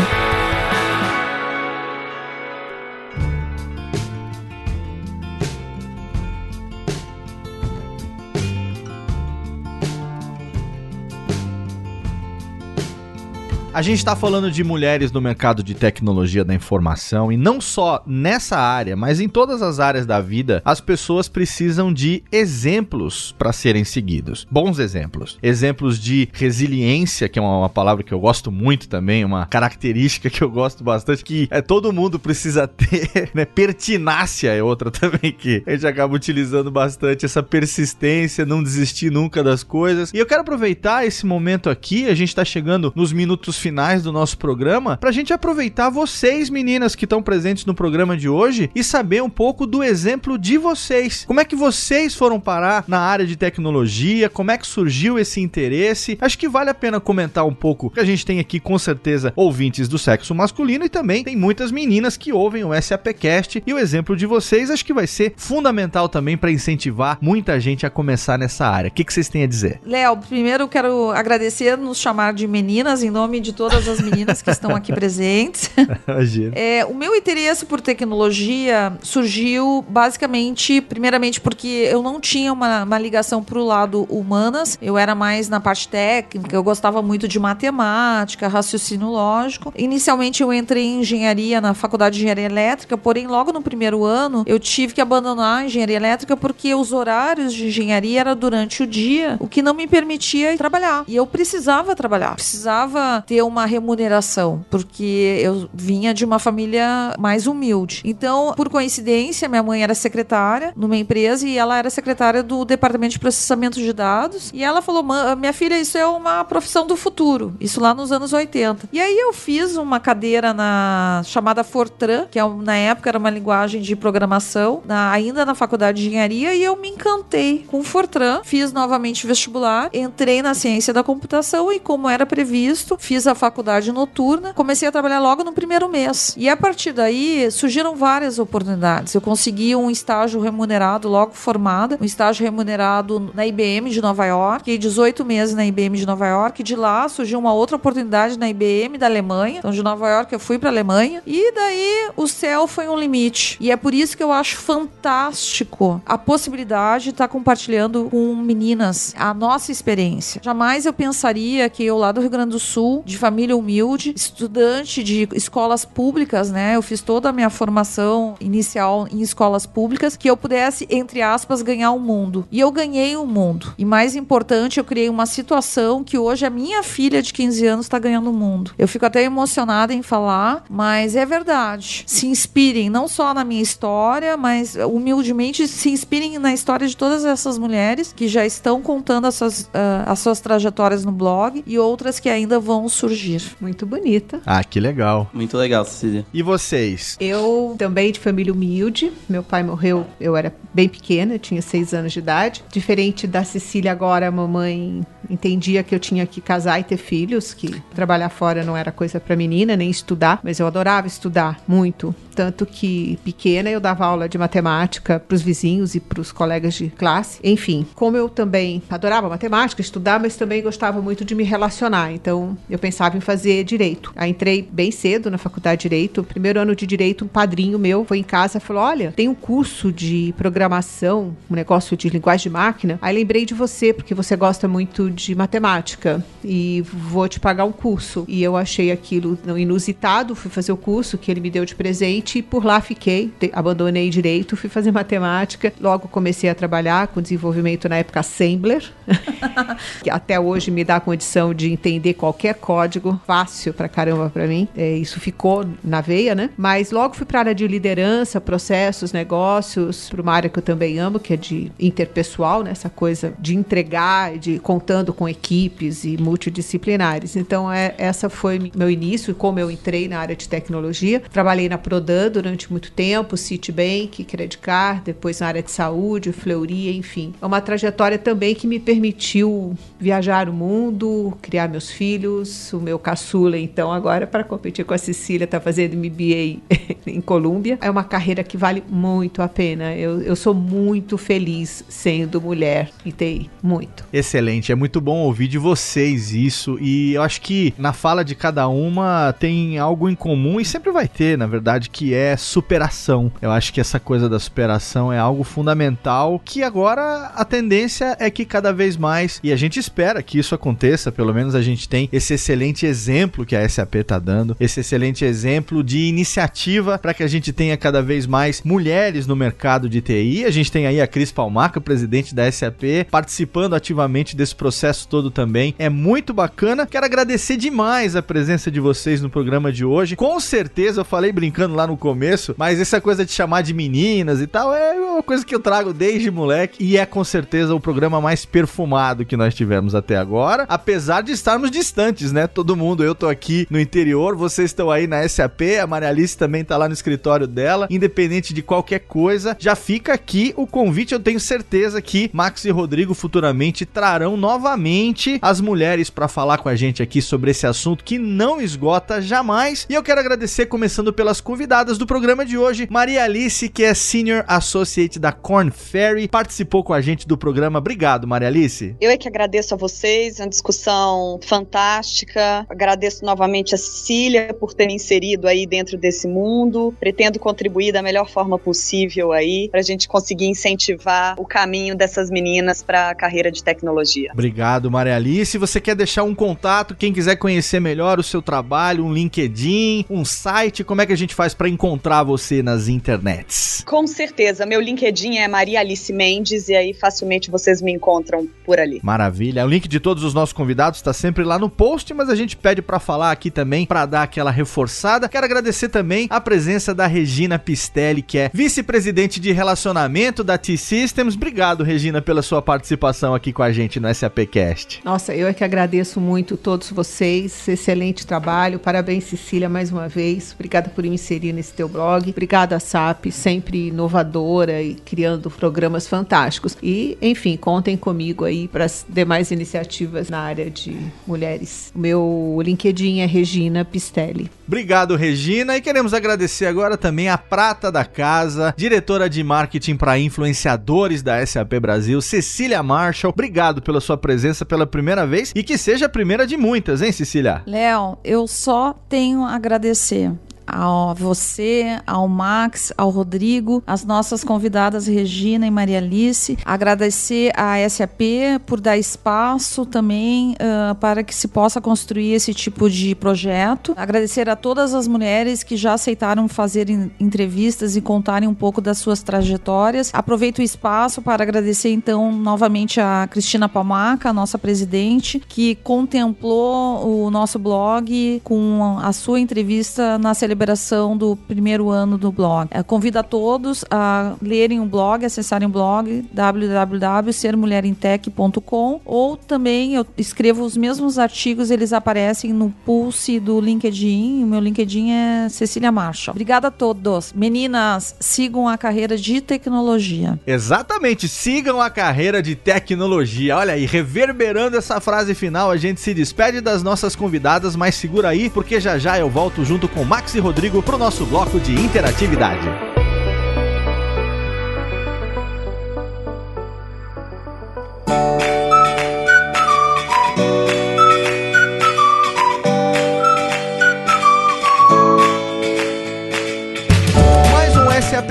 A gente está falando de mulheres no mercado de tecnologia da informação e não só nessa área, mas em todas as áreas da vida, as pessoas precisam de exemplos para serem seguidos. Bons exemplos. Exemplos de resiliência, que é uma, uma, palavra que eu gosto muito também, uma característica [LAUGHS] que eu gosto bastante, que é todo mundo precisa ter, [LAUGHS] né? Pertinácia é outra [LAUGHS] também que a gente acaba utilizando bastante, essa persistência, não desistir nunca das coisas. E eu quero aproveitar esse momento aqui, a gente está chegando nos minutos finais do nosso programa, para a gente aproveitar vocês, meninas, que estão presentes no programa de hoje e saber um pouco do exemplo de vocês. Como é que vocês foram parar na área de tecnologia? Como é que surgiu esse interesse? Acho que vale a pena comentar um pouco, que a gente tem aqui com certeza ouvintes do sexo masculino e também tem muitas meninas que ouvem o SAPcast e o exemplo de vocês acho que vai ser fundamental também para incentivar muita gente a começar nessa área. O que, que vocês têm a dizer? Léo, primeiro eu quero agradecer nos chamar de meninas em nome de todas as meninas que estão aqui presentes. [LAUGHS] é, o meu interesse por tecnologia surgiu basicamente, primeiramente porque eu não tinha uma, uma ligação para o lado humanas, eu era mais na parte técnica, eu gostava muito de matemática, raciocínio lógico. Inicialmente eu entrei em engenharia na faculdade de engenharia elétrica, porém logo no primeiro ano eu tive que abandonar a engenharia elétrica porque os horários de engenharia era durante o dia, o que não me permitia trabalhar. E eu precisava trabalhar, precisava ter uma remuneração, porque eu vinha de uma família mais humilde. Então, por coincidência, minha mãe era secretária numa empresa e ela era secretária do departamento de processamento de dados. E ela falou: Minha filha, isso é uma profissão do futuro. Isso lá nos anos 80. E aí eu fiz uma cadeira na chamada Fortran, que é, na época era uma linguagem de programação, na, ainda na faculdade de engenharia, e eu me encantei com Fortran. Fiz novamente vestibular, entrei na ciência da computação e, como era previsto, fiz a faculdade noturna. Comecei a trabalhar logo no primeiro mês. E a partir daí surgiram várias oportunidades. Eu consegui um estágio remunerado logo formada, um estágio remunerado na IBM de Nova York. Fiquei 18 meses na IBM de Nova York. De lá surgiu uma outra oportunidade na IBM da Alemanha. Então, de Nova York eu fui para Alemanha. E daí o céu foi um limite. E é por isso que eu acho fantástico a possibilidade de estar compartilhando com meninas a nossa experiência. Jamais eu pensaria que eu lá do Rio Grande do Sul, de família humilde, estudante de escolas públicas, né? Eu fiz toda a minha formação inicial em escolas públicas, que eu pudesse, entre aspas, ganhar o um mundo. E eu ganhei o um mundo. E mais importante, eu criei uma situação que hoje a minha filha de 15 anos está ganhando o mundo. Eu fico até emocionada em falar, mas é verdade. Se inspirem não só na minha história, mas humildemente se inspirem na história de todas essas mulheres que já estão contando as suas, uh, as suas trajetórias no blog e outras que ainda vão surgir. Muito bonita. Ah, que legal. Muito legal, Cecília. E vocês? Eu também de família humilde. Meu pai morreu, eu era bem pequena, tinha seis anos de idade. Diferente da Cecília agora, a mamãe entendia que eu tinha que casar e ter filhos, que trabalhar fora não era coisa para menina, nem estudar, mas eu adorava estudar muito. Tanto que pequena eu dava aula de matemática para os vizinhos e para os colegas de classe. Enfim, como eu também adorava matemática, estudar, mas também gostava muito de me relacionar. Então eu pensava em fazer direito. Aí entrei bem cedo na faculdade de direito. Primeiro ano de direito, um padrinho meu foi em casa e falou: Olha, tem um curso de programação, um negócio de linguagem de máquina. Aí lembrei de você, porque você gosta muito de matemática e vou te pagar um curso. E eu achei aquilo inusitado, fui fazer o curso que ele me deu de presente e por lá fiquei. Abandonei direito, fui fazer matemática. Logo comecei a trabalhar com desenvolvimento na época Assembler, [LAUGHS] que até hoje me dá condição de entender qualquer código, fácil pra caramba pra mim. É, isso ficou na veia, né? Mas logo fui para a área de liderança, processos, negócios, para uma área que eu também amo, que é de interpessoal, né? Essa coisa de entregar, de contando com equipes e multidisciplinares. Então, é, essa foi meu início como eu entrei na área de tecnologia. Trabalhei na Prodan durante muito tempo, Citibank, Credicard, depois na área de saúde, Fleury, enfim. É uma trajetória também que me permitiu viajar o mundo, criar meus filhos, o meu caçula, então, agora para competir com a Cecília, tá fazendo MBA [LAUGHS] em Colômbia. É uma carreira que vale muito a pena. Eu, eu sou muito feliz sendo mulher em TI. Muito. Excelente. É muito bom ouvir de vocês isso. E eu acho que na fala de cada uma tem algo em comum e sempre vai ter, na verdade, que que é superação. Eu acho que essa coisa da superação é algo fundamental que agora a tendência é que cada vez mais, e a gente espera que isso aconteça, pelo menos a gente tem esse excelente exemplo que a SAP está dando, esse excelente exemplo de iniciativa para que a gente tenha cada vez mais mulheres no mercado de TI. A gente tem aí a Cris Palmaca, presidente da SAP, participando ativamente desse processo todo também. É muito bacana. Quero agradecer demais a presença de vocês no programa de hoje. Com certeza, eu falei brincando lá no começo, mas essa coisa de chamar de meninas e tal é uma coisa que eu trago desde moleque e é com certeza o programa mais perfumado que nós tivemos até agora, apesar de estarmos distantes, né? Todo mundo, eu tô aqui no interior, vocês estão aí na SAP, a Maria Alice também tá lá no escritório dela, independente de qualquer coisa, já fica aqui o convite, eu tenho certeza que Max e Rodrigo futuramente trarão novamente as mulheres para falar com a gente aqui sobre esse assunto que não esgota jamais. E eu quero agradecer começando pelas convidadas do programa de hoje, Maria Alice, que é Senior Associate da Corn Ferry, participou com a gente do programa. Obrigado, Maria Alice. Eu é que agradeço a vocês, é uma discussão fantástica. Agradeço novamente a Cecília por ter me inserido aí dentro desse mundo. Pretendo contribuir da melhor forma possível aí para a gente conseguir incentivar o caminho dessas meninas para a carreira de tecnologia. Obrigado, Maria Alice. Você quer deixar um contato, quem quiser conhecer melhor o seu trabalho, um LinkedIn, um site, como é que a gente faz para encontrar você nas internets? Com certeza, meu LinkedIn é Maria Alice Mendes e aí facilmente vocês me encontram por ali. Maravilha. O link de todos os nossos convidados está sempre lá no post, mas a gente pede para falar aqui também para dar aquela reforçada. Quero agradecer também a presença da Regina Pistelli, que é vice-presidente de relacionamento da T-Systems. Obrigado, Regina, pela sua participação aqui com a gente no SAPcast. Nossa, eu é que agradeço muito todos vocês. Excelente trabalho. Parabéns, Cecília, mais uma vez. Obrigada por me inserir nesse teu blog. Obrigada, SAP, sempre inovadora e criando programas fantásticos. E, enfim, contem comigo aí para as demais iniciativas na área de mulheres. O meu LinkedIn é Regina Pistelli. Obrigado, Regina. E queremos agradecer agora também a prata da casa, diretora de marketing para influenciadores da SAP Brasil, Cecília Marshall. Obrigado pela sua presença pela primeira vez e que seja a primeira de muitas, hein, Cecília? Léo, eu só tenho a agradecer a você, ao Max, ao Rodrigo, as nossas convidadas Regina e Maria Alice. Agradecer à SAP por dar espaço também uh, para que se possa construir esse tipo de projeto. Agradecer a todas as mulheres que já aceitaram fazer entrevistas e contarem um pouco das suas trajetórias. Aproveito o espaço para agradecer então novamente a Cristina Palmaca, a nossa presidente, que contemplou o nosso blog com a sua entrevista na celebração celebração do primeiro ano do blog. Eu convido a todos a lerem o blog, acessarem o blog www.sermulherintech.com ou também eu escrevo os mesmos artigos, eles aparecem no pulse do LinkedIn. O meu LinkedIn é Cecília Marshall. Obrigada a todos. Meninas, sigam a carreira de tecnologia. Exatamente, sigam a carreira de tecnologia. Olha aí, reverberando essa frase final, a gente se despede das nossas convidadas, mas segura aí, porque já já eu volto junto com Max e Rodrigo para o nosso bloco de interatividade.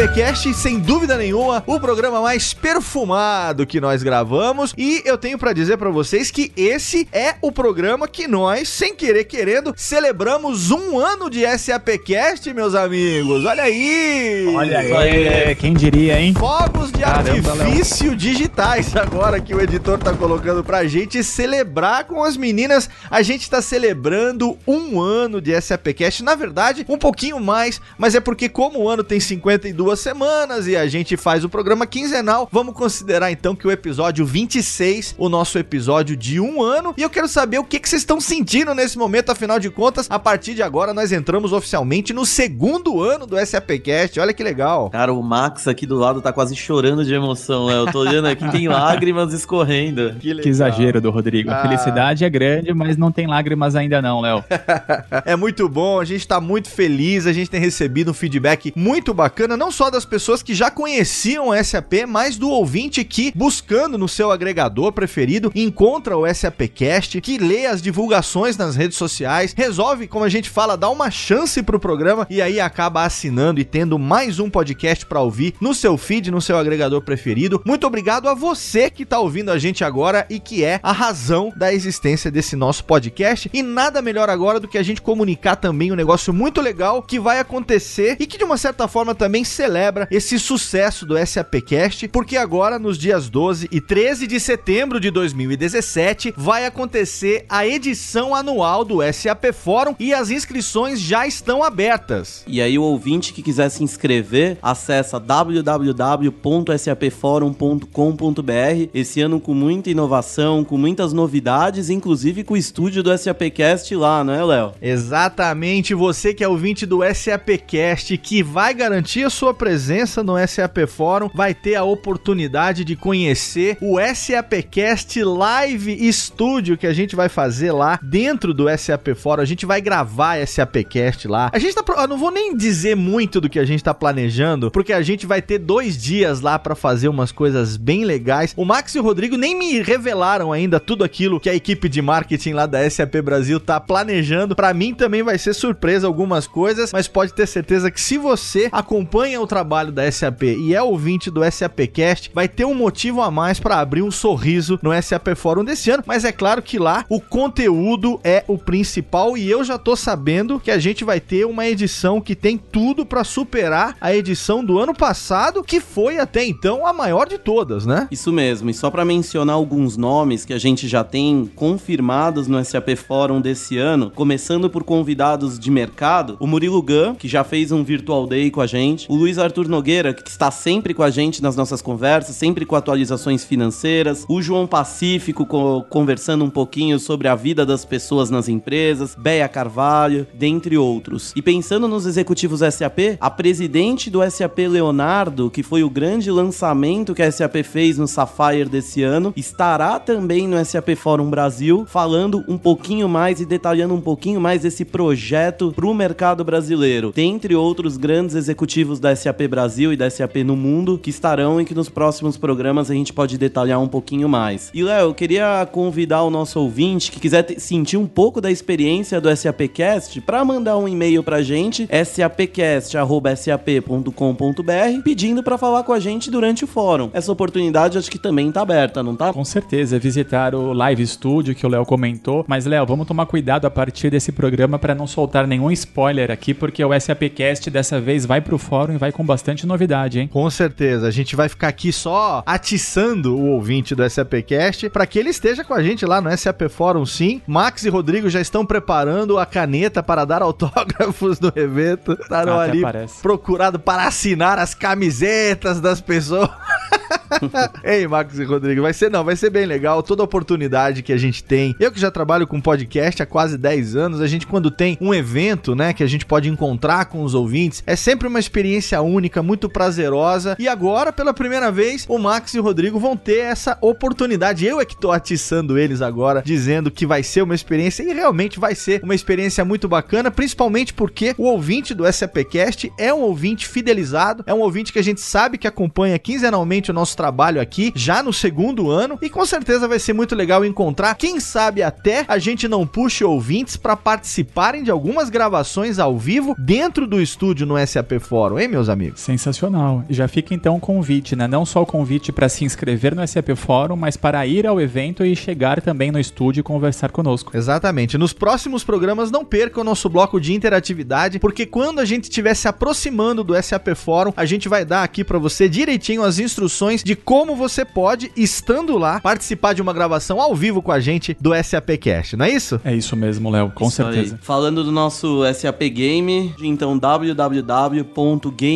SAPcast, sem dúvida nenhuma, o programa mais perfumado que nós gravamos. E eu tenho para dizer para vocês que esse é o programa que nós, sem querer querendo, celebramos um ano de SAPcast, meus amigos. Olha aí! Olha aí, quem diria, hein? Fogos de Caramba, artifício digitais agora que o editor tá colocando pra gente celebrar com as meninas. A gente tá celebrando um ano de SAPcast. Na verdade, um pouquinho mais, mas é porque como o ano tem 50 duas semanas e a gente faz o programa quinzenal. Vamos considerar então que o episódio 26, o nosso episódio de um ano. E eu quero saber o que, que vocês estão sentindo nesse momento, afinal de contas, a partir de agora nós entramos oficialmente no segundo ano do SAPcast. Olha que legal. Cara, o Max aqui do lado tá quase chorando de emoção, né? Eu tô olhando aqui, tem [LAUGHS] lágrimas escorrendo. Que, que exagero do Rodrigo. Ah. A felicidade é grande, mas não tem lágrimas ainda não, Léo. [LAUGHS] é muito bom, a gente tá muito feliz, a gente tem recebido um feedback muito bacana, não só das pessoas que já conheciam o SAP, mas do ouvinte que, buscando no seu agregador preferido, encontra o SAPcast, que lê as divulgações nas redes sociais, resolve, como a gente fala, dar uma chance pro programa e aí acaba assinando e tendo mais um podcast para ouvir no seu feed, no seu agregador preferido. Muito obrigado a você que tá ouvindo a gente agora e que é a razão da existência desse nosso podcast. E nada melhor agora do que a gente comunicar também um negócio muito legal que vai acontecer e que de uma certa forma também celebra esse sucesso do SAPcast, porque agora nos dias 12 e 13 de setembro de 2017 vai acontecer a edição anual do SAP Fórum e as inscrições já estão abertas. E aí o ouvinte que quiser se inscrever, acessa www.sapforum.com.br. Esse ano com muita inovação, com muitas novidades, inclusive com o estúdio do SAPcast lá, não é, Léo? Exatamente, você que é ouvinte do SAPcast que vai garantir a sua presença no SAP Fórum, vai ter a oportunidade de conhecer o SAPcast Live Studio que a gente vai fazer lá dentro do SAP Fórum. A gente vai gravar SAPcast lá. A gente tá. Eu não vou nem dizer muito do que a gente tá planejando, porque a gente vai ter dois dias lá para fazer umas coisas bem legais. O Max e o Rodrigo nem me revelaram ainda tudo aquilo que a equipe de marketing lá da SAP Brasil tá planejando. Para mim também vai ser surpresa algumas coisas, mas pode ter certeza que se você acompanha o trabalho da SAP e é ouvinte do SAPcast, vai ter um motivo a mais para abrir um sorriso no SAP Fórum desse ano. Mas é claro que lá o conteúdo é o principal e eu já tô sabendo que a gente vai ter uma edição que tem tudo para superar a edição do ano passado, que foi até então a maior de todas, né? Isso mesmo, e só para mencionar alguns nomes que a gente já tem confirmados no SAP Fórum desse ano, começando por convidados de mercado, o Murilo Gun, que já fez um Virtual Day com a gente, o Luiz Arthur Nogueira, que está sempre com a gente nas nossas conversas, sempre com atualizações financeiras, o João Pacífico co conversando um pouquinho sobre a vida das pessoas nas empresas, Beia Carvalho, dentre outros. E pensando nos executivos SAP, a presidente do SAP Leonardo, que foi o grande lançamento que a SAP fez no Sapphire desse ano, estará também no SAP Fórum Brasil, falando um pouquinho mais e detalhando um pouquinho mais esse projeto para o mercado brasileiro, dentre outros grandes executivos da SAP Brasil e da SAP no mundo que estarão e que nos próximos programas a gente pode detalhar um pouquinho mais. E Léo, eu queria convidar o nosso ouvinte que quiser sentir um pouco da experiência do SAPcast para mandar um e-mail pra gente, sapcast@sap.com.br, pedindo para falar com a gente durante o fórum. Essa oportunidade acho que também tá aberta, não tá? Com certeza, visitar o Live Studio que o Léo comentou. Mas, Léo, vamos tomar cuidado a partir desse programa para não soltar nenhum spoiler aqui, porque o SAPcast dessa vez vai pro fórum e vai com bastante novidade, hein? Com certeza, a gente vai ficar aqui só atiçando o ouvinte do SAPcast para que ele esteja com a gente lá no SAP Fórum sim. Max e Rodrigo já estão preparando a caneta para dar autógrafos no evento. Estarão Até ali parece. procurado para assinar as camisetas das pessoas. [LAUGHS] Ei, Marcos e Rodrigo, vai ser não, vai ser bem legal. Toda oportunidade que a gente tem. Eu que já trabalho com podcast há quase 10 anos, a gente quando tem um evento, né, que a gente pode encontrar com os ouvintes, é sempre uma experiência única, muito prazerosa. E agora, pela primeira vez, o Max e o Rodrigo vão ter essa oportunidade. Eu é que tô atiçando eles agora, dizendo que vai ser uma experiência e realmente vai ser uma experiência muito bacana, principalmente porque o ouvinte do SAPcast é um ouvinte fidelizado, é um ouvinte que a gente sabe que acompanha quinzenalmente o nosso trabalho aqui, já no segundo ano, e com certeza vai ser muito legal encontrar, quem sabe até a gente não puxe ouvintes para participarem de algumas gravações ao vivo dentro do estúdio no SAP Fórum, hein, meus amigos? Sensacional. E já fica então o convite, né? Não só o convite para se inscrever no SAP Fórum, mas para ir ao evento e chegar também no estúdio e conversar conosco. Exatamente. Nos próximos programas, não perca o nosso bloco de interatividade, porque quando a gente estiver se aproximando do SAP Fórum, a gente vai dar aqui para você direitinho as instruções de como você pode, estando lá, participar de uma gravação ao vivo com a gente do SAPcast, não é isso? É isso mesmo, Léo, com Isso aí. certeza. Falando do nosso SAP Game, então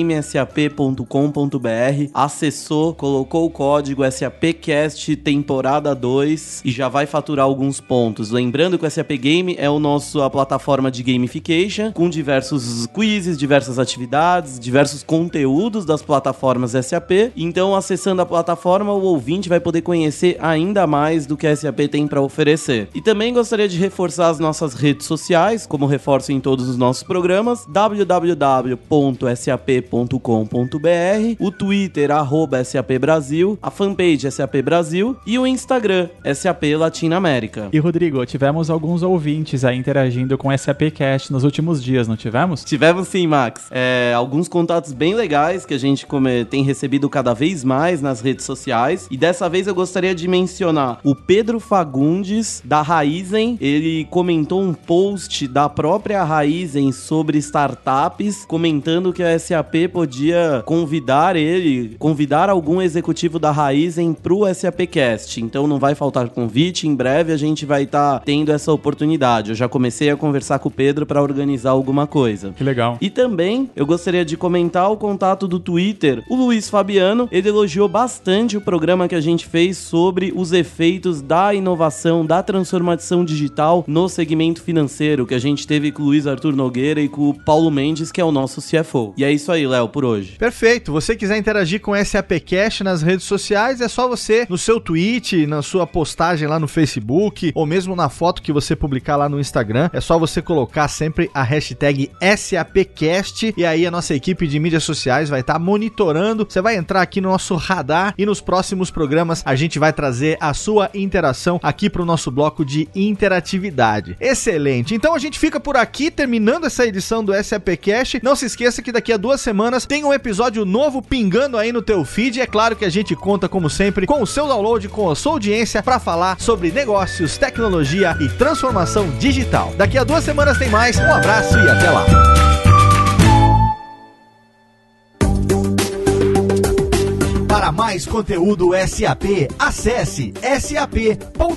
www.gamesap.com.br, acessou, colocou o código SAPcast temporada 2 e já vai faturar alguns pontos. Lembrando que o SAP Game é o nosso a plataforma de gamification com diversos quizzes, diversas atividades, diversos conteúdos das plataformas SAP. Então, acessando a plataforma, o ouvinte vai poder conhecer ainda mais do que a SAP tem para oferecer. E também gostaria de reforçar as nossas redes sociais, como reforço em todos os nossos programas, www.sap.com.br, o Twitter, arroba SAP Brasil, a fanpage SAP Brasil e o Instagram, SAP Latina América. E Rodrigo, tivemos alguns ouvintes aí interagindo com o SAPcast nos últimos dias, não tivemos? Tivemos sim, Max. É, alguns contatos bem legais que a gente come, tem recebido cada vez mais nas redes sociais. E dessa vez eu gostaria de mencionar o Pedro Fagundes, da Raizen. Ele comentou um post da própria Raizen sobre startups, comentando que a SAP podia convidar ele, convidar algum executivo da Raizen pro SAPcast. Então não vai faltar convite, em breve a gente vai estar tá tendo essa oportunidade. Eu já comecei a conversar com o Pedro para organizar alguma coisa. Que legal. E também eu gostaria de comentar o contato do Twitter. O Luiz Fabiano, ele elogiou bastante o programa que a gente fez sobre os efeitos da inovação, da transformação digital no segmento financeiro, que a gente teve com o Luiz Arthur Nogueira e com o Paulo Mendes, que é o nosso CFO. E é isso aí, Léo, por hoje. Perfeito. Você quiser interagir com o SAPcast nas redes sociais, é só você no seu tweet, na sua postagem lá no Facebook, ou mesmo na foto que você publicar lá no Instagram, é só você colocar sempre a hashtag SAPcast e aí a nossa equipe de mídias sociais vai estar tá monitorando. Você vai entrar aqui no nosso radar e nos próximos programas a gente vai trazer a sua interação aqui para o nosso bloco de interatividade. Excelente. Então a gente fica por aqui terminando essa edição do SAPcast. Não se esqueça que daqui a duas semanas tem um episódio novo pingando aí no teu feed. É claro que a gente conta como sempre com o seu download, com a sua audiência para falar sobre negócios, tecnologia e transformação digital. Daqui a duas semanas tem mais. Um abraço e até lá. Para mais conteúdo SAP, acesse sap.com.br.